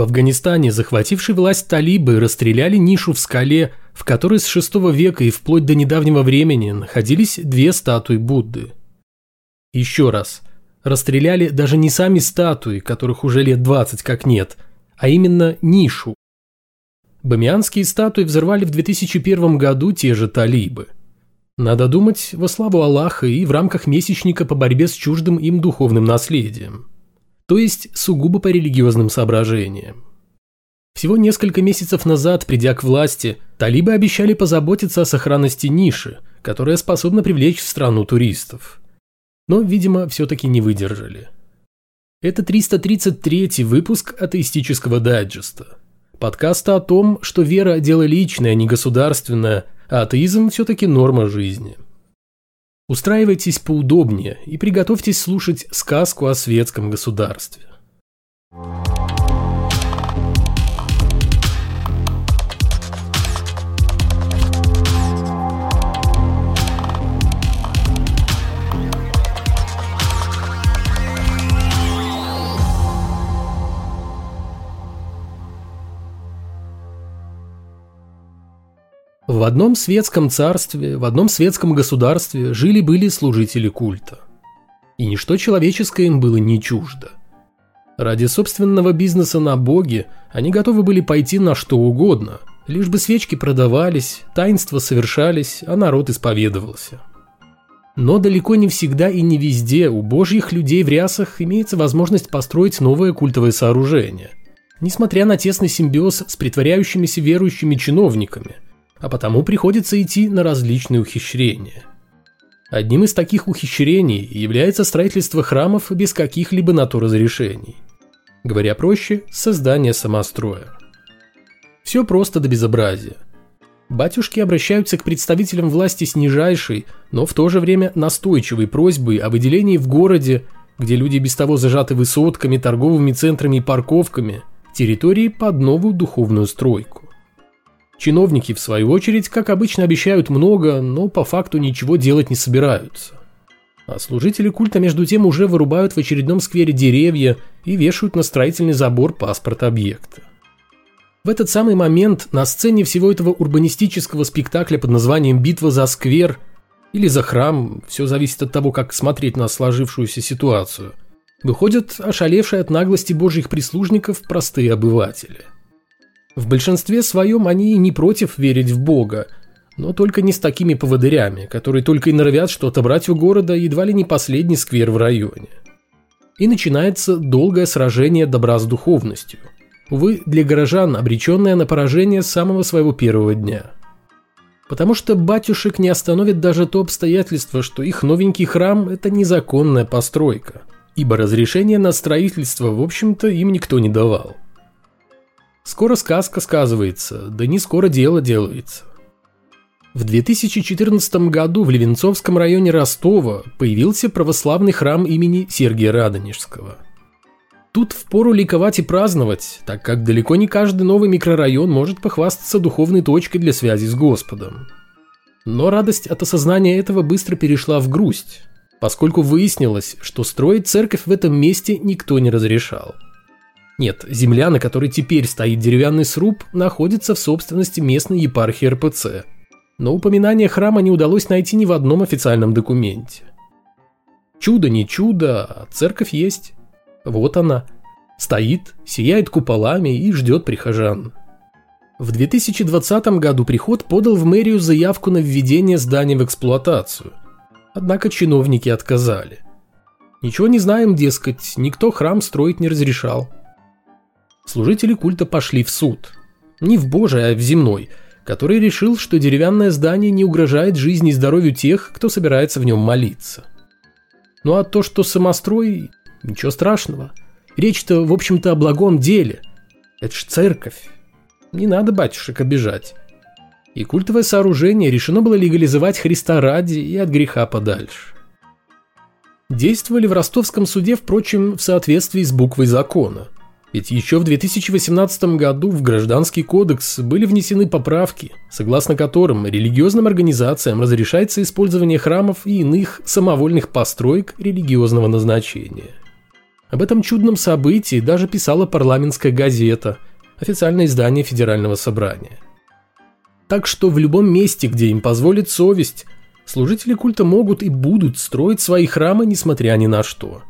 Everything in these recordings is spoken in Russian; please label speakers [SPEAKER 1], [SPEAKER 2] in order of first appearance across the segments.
[SPEAKER 1] В Афганистане захвативший власть талибы расстреляли нишу в скале, в которой с VI века и вплоть до недавнего времени находились две статуи Будды. Еще раз, расстреляли даже не сами статуи, которых уже лет 20 как нет, а именно нишу. Бамианские статуи взорвали в 2001 году те же талибы. Надо думать во славу Аллаха и в рамках месячника по борьбе с чуждым им духовным наследием то есть сугубо по религиозным соображениям. Всего несколько месяцев назад, придя к власти, талибы обещали позаботиться о сохранности ниши, которая способна привлечь в страну туристов. Но, видимо, все-таки не выдержали. Это 333 выпуск атеистического дайджеста. Подкаста о том, что вера – дело личное, а не государственное, а атеизм – все-таки норма жизни – Устраивайтесь поудобнее и приготовьтесь слушать сказку о светском государстве. В одном светском царстве, в одном светском государстве жили-были служители культа. И ничто человеческое им было не чуждо. Ради собственного бизнеса на боге они готовы были пойти на что угодно, лишь бы свечки продавались, таинства совершались, а народ исповедовался. Но далеко не всегда и не везде у божьих людей в рясах имеется возможность построить новое культовое сооружение. Несмотря на тесный симбиоз с притворяющимися верующими чиновниками – а потому приходится идти на различные ухищрения. Одним из таких ухищрений является строительство храмов без каких-либо на то разрешений. Говоря проще, создание самостроя. Все просто до безобразия. Батюшки обращаются к представителям власти с нижайшей, но в то же время настойчивой просьбой о выделении в городе, где люди без того зажаты высотками, торговыми центрами и парковками, территории под новую духовную стройку. Чиновники, в свою очередь, как обычно, обещают много, но по факту ничего делать не собираются. А служители культа между тем уже вырубают в очередном сквере деревья и вешают на строительный забор паспорт объекта. В этот самый момент на сцене всего этого урбанистического спектакля под названием «Битва за сквер» или за храм, все зависит от того, как смотреть на сложившуюся ситуацию, выходят ошалевшие от наглости божьих прислужников простые обыватели – в большинстве своем они не против верить в Бога, но только не с такими поводырями, которые только и норовят что отобрать у города едва ли не последний сквер в районе. И начинается долгое сражение добра с духовностью. Увы, для горожан обреченное на поражение с самого своего первого дня. Потому что батюшек не остановит даже то обстоятельство, что их новенький храм – это незаконная постройка, ибо разрешение на строительство, в общем-то, им никто не давал – Скоро сказка сказывается, да не скоро дело делается. В 2014 году в Левенцовском районе Ростова появился православный храм имени Сергия Радонежского. Тут впору ликовать и праздновать, так как далеко не каждый новый микрорайон может похвастаться духовной точкой для связи с Господом. Но радость от осознания этого быстро перешла в грусть, поскольку выяснилось, что строить церковь в этом месте никто не разрешал – нет, земля, на которой теперь стоит деревянный сруб, находится в собственности местной епархии РПЦ. Но упоминание храма не удалось найти ни в одном официальном документе. Чудо не чудо, а церковь есть. Вот она. Стоит, сияет куполами и ждет прихожан. В 2020 году приход подал в мэрию заявку на введение здания в эксплуатацию. Однако чиновники отказали. Ничего не знаем, дескать, никто храм строить не разрешал служители культа пошли в суд. Не в божий, а в земной, который решил, что деревянное здание не угрожает жизни и здоровью тех, кто собирается в нем молиться. Ну а то, что самострой, ничего страшного. Речь-то, в общем-то, о благом деле. Это ж церковь. Не надо батюшек обижать. И культовое сооружение решено было легализовать Христа ради и от греха подальше. Действовали в ростовском суде, впрочем, в соответствии с буквой закона – ведь еще в 2018 году в Гражданский кодекс были внесены поправки, согласно которым религиозным организациям разрешается использование храмов и иных самовольных построек религиозного назначения. Об этом чудном событии даже писала парламентская газета, официальное издание Федерального собрания. Так что в любом месте, где им позволит совесть, служители культа могут и будут строить свои храмы, несмотря ни на что.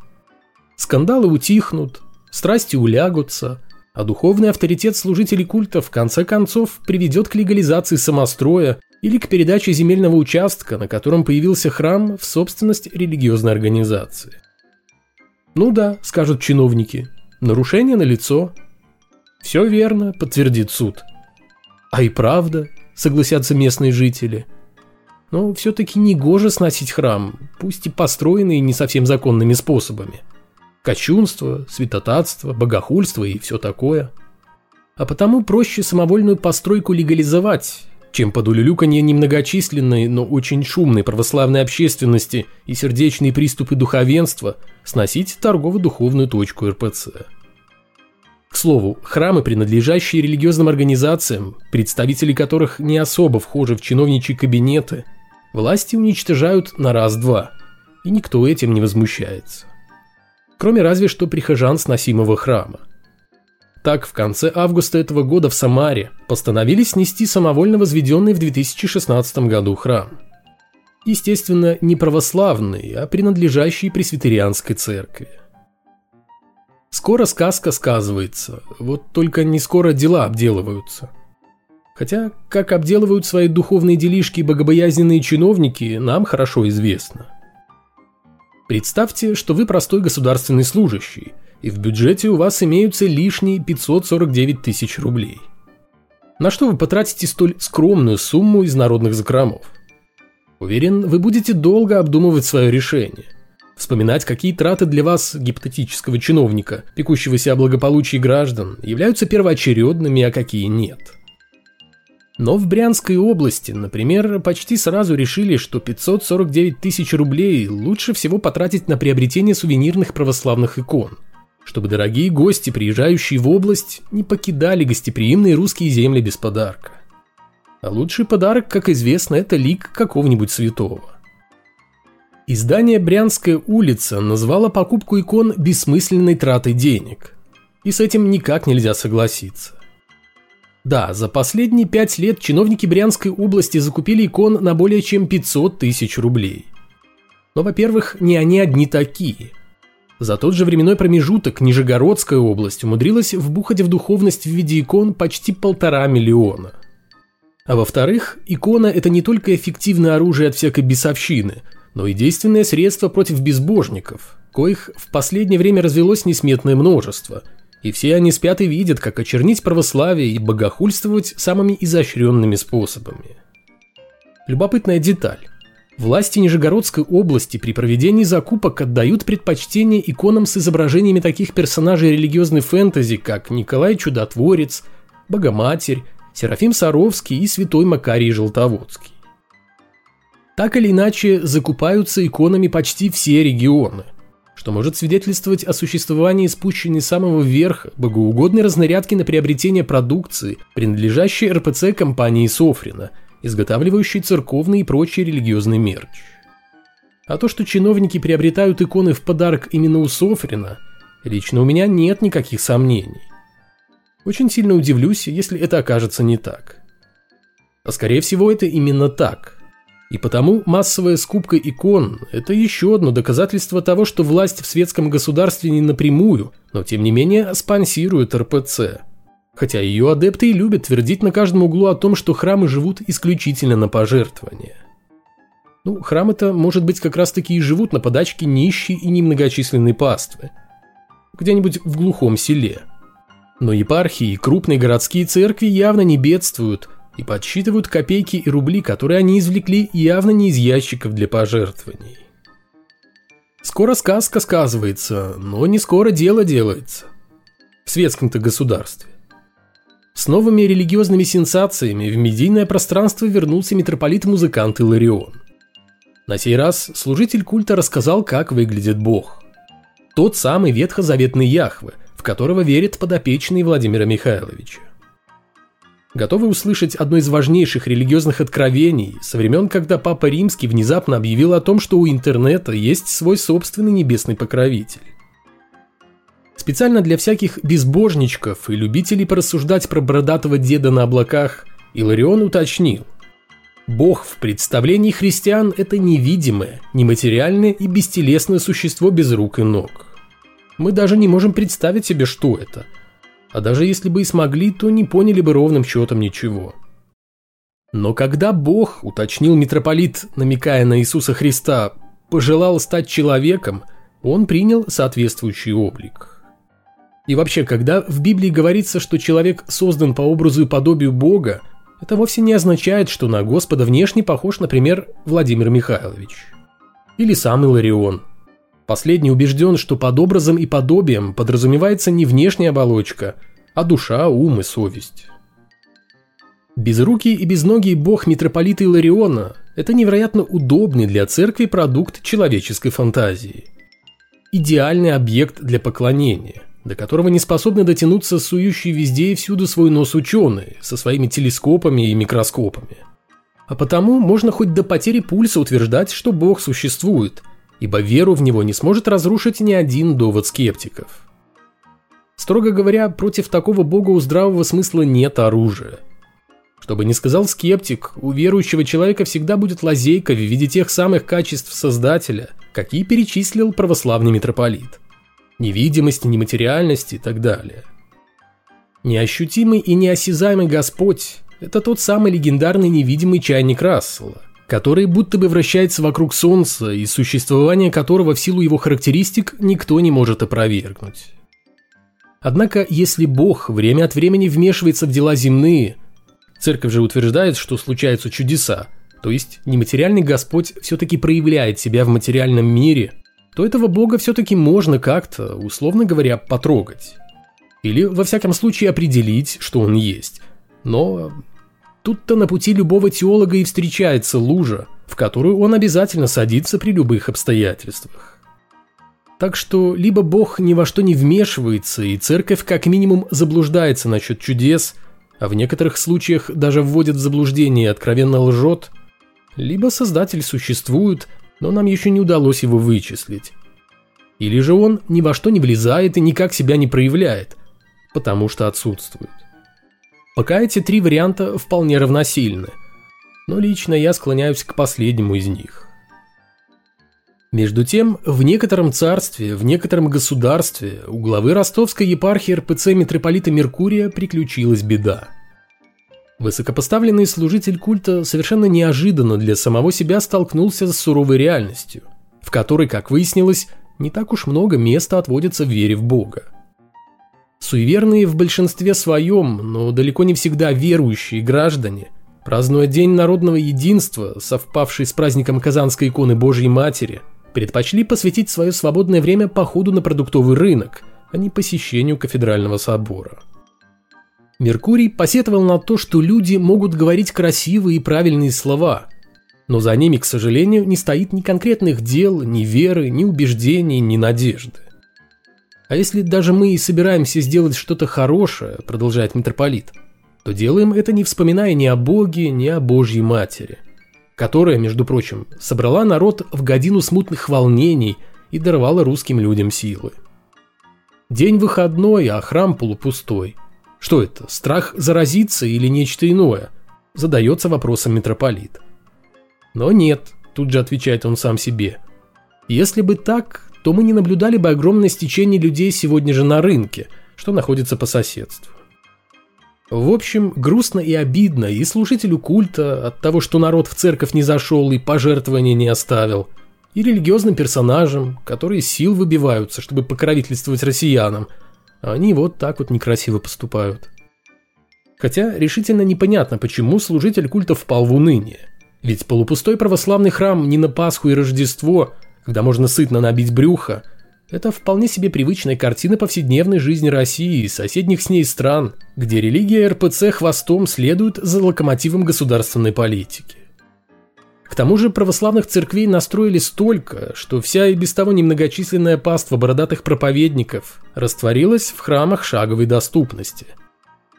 [SPEAKER 1] Скандалы утихнут, страсти улягутся, а духовный авторитет служителей культа в конце концов приведет к легализации самостроя или к передаче земельного участка, на котором появился храм, в собственность религиозной организации. Ну да, скажут чиновники, нарушение на лицо. Все верно, подтвердит суд. А и правда, согласятся местные жители. Но все-таки не гоже сносить храм, пусть и построенный не совсем законными способами. Кощунство, святотатство, богохульство и все такое. А потому проще самовольную постройку легализовать, чем под улюлюканье немногочисленной, но очень шумной православной общественности и сердечные приступы духовенства сносить торгово-духовную точку РПЦ. К слову, храмы, принадлежащие религиозным организациям, представители которых не особо вхожи в чиновничьи кабинеты, власти уничтожают на раз-два, и никто этим не возмущается. Кроме разве что прихожан сносимого храма. Так, в конце августа этого года в Самаре постановили снести самовольно возведенный в 2016 году храм. Естественно, не православный, а принадлежащий пресвитерианской церкви. Скоро сказка сказывается, вот только не скоро дела обделываются. Хотя, как обделывают свои духовные делишки богобоязненные чиновники, нам хорошо известно. Представьте, что вы простой государственный служащий – и в бюджете у вас имеются лишние 549 тысяч рублей. На что вы потратите столь скромную сумму из народных закромов? Уверен, вы будете долго обдумывать свое решение. Вспоминать, какие траты для вас, гипотетического чиновника, пекущегося о благополучии граждан, являются первоочередными, а какие нет. Но в Брянской области, например, почти сразу решили, что 549 тысяч рублей лучше всего потратить на приобретение сувенирных православных икон – чтобы дорогие гости, приезжающие в область, не покидали гостеприимные русские земли без подарка. А лучший подарок, как известно, это лик какого-нибудь святого. Издание «Брянская улица» назвало покупку икон бессмысленной тратой денег. И с этим никак нельзя согласиться. Да, за последние пять лет чиновники Брянской области закупили икон на более чем 500 тысяч рублей. Но, во-первых, не они одни такие – за тот же временной промежуток Нижегородская область умудрилась вбухать в духовность в виде икон почти полтора миллиона. А во-вторых, икона – это не только эффективное оружие от всякой бесовщины, но и действенное средство против безбожников, коих в последнее время развелось несметное множество, и все они спят и видят, как очернить православие и богохульствовать самыми изощренными способами. Любопытная деталь. Власти Нижегородской области при проведении закупок отдают предпочтение иконам с изображениями таких персонажей религиозной фэнтези, как Николай Чудотворец, Богоматерь, Серафим Саровский и Святой Макарий Желтоводский. Так или иначе, закупаются иконами почти все регионы, что может свидетельствовать о существовании спущенной самого верха богоугодной разнарядки на приобретение продукции, принадлежащей РПЦ компании Софрина – изготавливающий церковный и прочий религиозный мерч. А то, что чиновники приобретают иконы в подарок именно у Софрина, лично у меня нет никаких сомнений. Очень сильно удивлюсь, если это окажется не так. А скорее всего это именно так. И потому массовая скупка икон – это еще одно доказательство того, что власть в светском государстве не напрямую, но тем не менее спонсирует РПЦ – хотя ее адепты и любят твердить на каждом углу о том, что храмы живут исключительно на пожертвования. Ну, храмы-то, может быть, как раз-таки и живут на подачке нищей и немногочисленной паствы. Где-нибудь в глухом селе. Но епархии и крупные городские церкви явно не бедствуют и подсчитывают копейки и рубли, которые они извлекли явно не из ящиков для пожертвований. Скоро сказка сказывается, но не скоро дело делается. В светском-то государстве. С новыми религиозными сенсациями в медийное пространство вернулся митрополит-музыкант Иларион. На сей раз служитель культа рассказал, как выглядит Бог. Тот самый ветхозаветный Яхве, в которого верит подопечный Владимира Михайловича. Готовы услышать одно из важнейших религиозных откровений со времен, когда Папа Римский внезапно объявил о том, что у интернета есть свой собственный небесный покровитель. Специально для всяких безбожничков и любителей порассуждать про бородатого деда на облаках Иларион уточнил. Бог в представлении христиан – это невидимое, нематериальное и бестелесное существо без рук и ног. Мы даже не можем представить себе, что это. А даже если бы и смогли, то не поняли бы ровным счетом ничего. Но когда Бог, уточнил митрополит, намекая на Иисуса Христа, пожелал стать человеком, он принял соответствующий облик. И вообще, когда в Библии говорится, что человек создан по образу и подобию Бога, это вовсе не означает, что на Господа внешне похож, например, Владимир Михайлович. Или сам Иларион. Последний убежден, что под образом и подобием подразумевается не внешняя оболочка, а душа, ум и совесть. Безрукий и безногий бог митрополита Илариона – это невероятно удобный для церкви продукт человеческой фантазии. Идеальный объект для поклонения – до которого не способны дотянуться сующие везде и всюду свой нос ученые со своими телескопами и микроскопами. А потому можно хоть до потери пульса утверждать, что Бог существует, ибо веру в него не сможет разрушить ни один довод скептиков. Строго говоря, против такого Бога у здравого смысла нет оружия. Что бы ни сказал скептик, у верующего человека всегда будет лазейка в виде тех самых качеств Создателя, какие перечислил православный митрополит невидимости, нематериальности и так далее. Неощутимый и неосязаемый Господь – это тот самый легендарный невидимый чайник Рассела, который будто бы вращается вокруг Солнца и существование которого в силу его характеристик никто не может опровергнуть. Однако, если Бог время от времени вмешивается в дела земные, церковь же утверждает, что случаются чудеса, то есть нематериальный Господь все-таки проявляет себя в материальном мире – то этого бога все-таки можно как-то, условно говоря, потрогать. Или, во всяком случае, определить, что он есть. Но тут-то на пути любого теолога и встречается лужа, в которую он обязательно садится при любых обстоятельствах. Так что либо Бог ни во что не вмешивается, и церковь как минимум заблуждается насчет чудес, а в некоторых случаях даже вводит в заблуждение и откровенно лжет, либо Создатель существует, но нам еще не удалось его вычислить. Или же он ни во что не влезает и никак себя не проявляет, потому что отсутствует. Пока эти три варианта вполне равносильны, но лично я склоняюсь к последнему из них. Между тем, в некотором царстве, в некотором государстве у главы ростовской епархии РПЦ митрополита Меркурия приключилась беда – Высокопоставленный служитель культа совершенно неожиданно для самого себя столкнулся с суровой реальностью, в которой, как выяснилось, не так уж много места отводится вере в Бога. Суеверные в большинстве своем, но далеко не всегда верующие граждане, празднуя День народного единства, совпавший с праздником Казанской иконы Божьей Матери, предпочли посвятить свое свободное время походу на продуктовый рынок, а не посещению кафедрального собора. Меркурий посетовал на то, что люди могут говорить красивые и правильные слова, но за ними, к сожалению, не стоит ни конкретных дел, ни веры, ни убеждений, ни надежды. А если даже мы и собираемся сделать что-то хорошее, продолжает митрополит, то делаем это не вспоминая ни о Боге, ни о Божьей Матери, которая, между прочим, собрала народ в годину смутных волнений и даровала русским людям силы. День выходной, а храм полупустой – что это, страх заразиться или нечто иное? Задается вопросом митрополит. Но нет, тут же отвечает он сам себе. Если бы так, то мы не наблюдали бы огромное стечение людей сегодня же на рынке, что находится по соседству. В общем, грустно и обидно и служителю культа от того, что народ в церковь не зашел и пожертвования не оставил, и религиозным персонажам, которые сил выбиваются, чтобы покровительствовать россиянам – они вот так вот некрасиво поступают. Хотя решительно непонятно, почему служитель культа впал в уныние. Ведь полупустой православный храм не на Пасху и Рождество, когда можно сытно набить брюхо, это вполне себе привычная картина повседневной жизни России и соседних с ней стран, где религия РПЦ хвостом следует за локомотивом государственной политики. К тому же православных церквей настроили столько, что вся и без того немногочисленная паства бородатых проповедников растворилась в храмах шаговой доступности.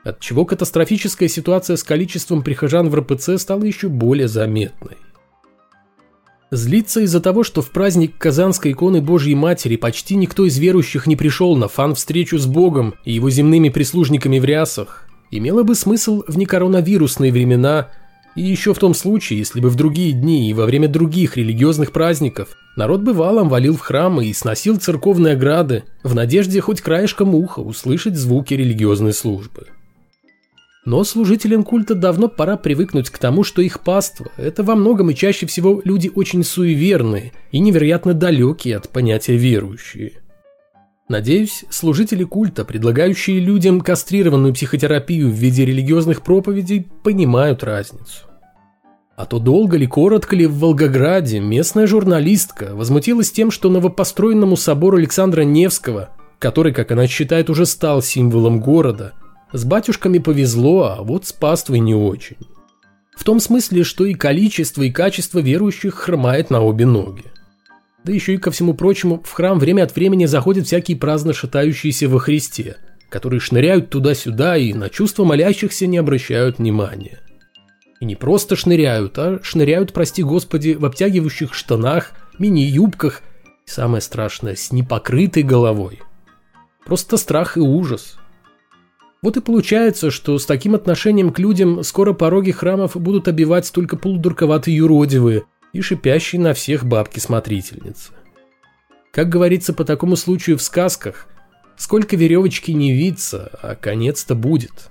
[SPEAKER 1] Отчего катастрофическая ситуация с количеством прихожан в РПЦ стала еще более заметной. Злиться из-за того, что в праздник Казанской иконы Божьей Матери почти никто из верующих не пришел на фан-встречу с Богом и его земными прислужниками в рясах, имело бы смысл в некоронавирусные времена и еще в том случае, если бы в другие дни и во время других религиозных праздников народ бы валом валил в храмы и сносил церковные ограды в надежде хоть краешком уха услышать звуки религиозной службы. Но служителям культа давно пора привыкнуть к тому, что их паства – это во многом и чаще всего люди очень суеверные и невероятно далекие от понятия верующие. Надеюсь, служители культа, предлагающие людям кастрированную психотерапию в виде религиозных проповедей, понимают разницу. А то долго ли, коротко ли в Волгограде местная журналистка возмутилась тем, что новопостроенному собору Александра Невского, который, как она считает, уже стал символом города – с батюшками повезло, а вот с паствой не очень. В том смысле, что и количество, и качество верующих хромает на обе ноги. Да еще и ко всему прочему, в храм время от времени заходят всякие праздно шатающиеся во Христе, которые шныряют туда-сюда и на чувства молящихся не обращают внимания. И не просто шныряют, а шныряют, прости господи, в обтягивающих штанах, мини-юбках и самое страшное, с непокрытой головой. Просто страх и ужас – вот и получается, что с таким отношением к людям скоро пороги храмов будут обивать только полудурковатые юродивые и шипящие на всех бабки-смотрительницы. Как говорится по такому случаю в сказках, сколько веревочки не виться, а конец-то будет –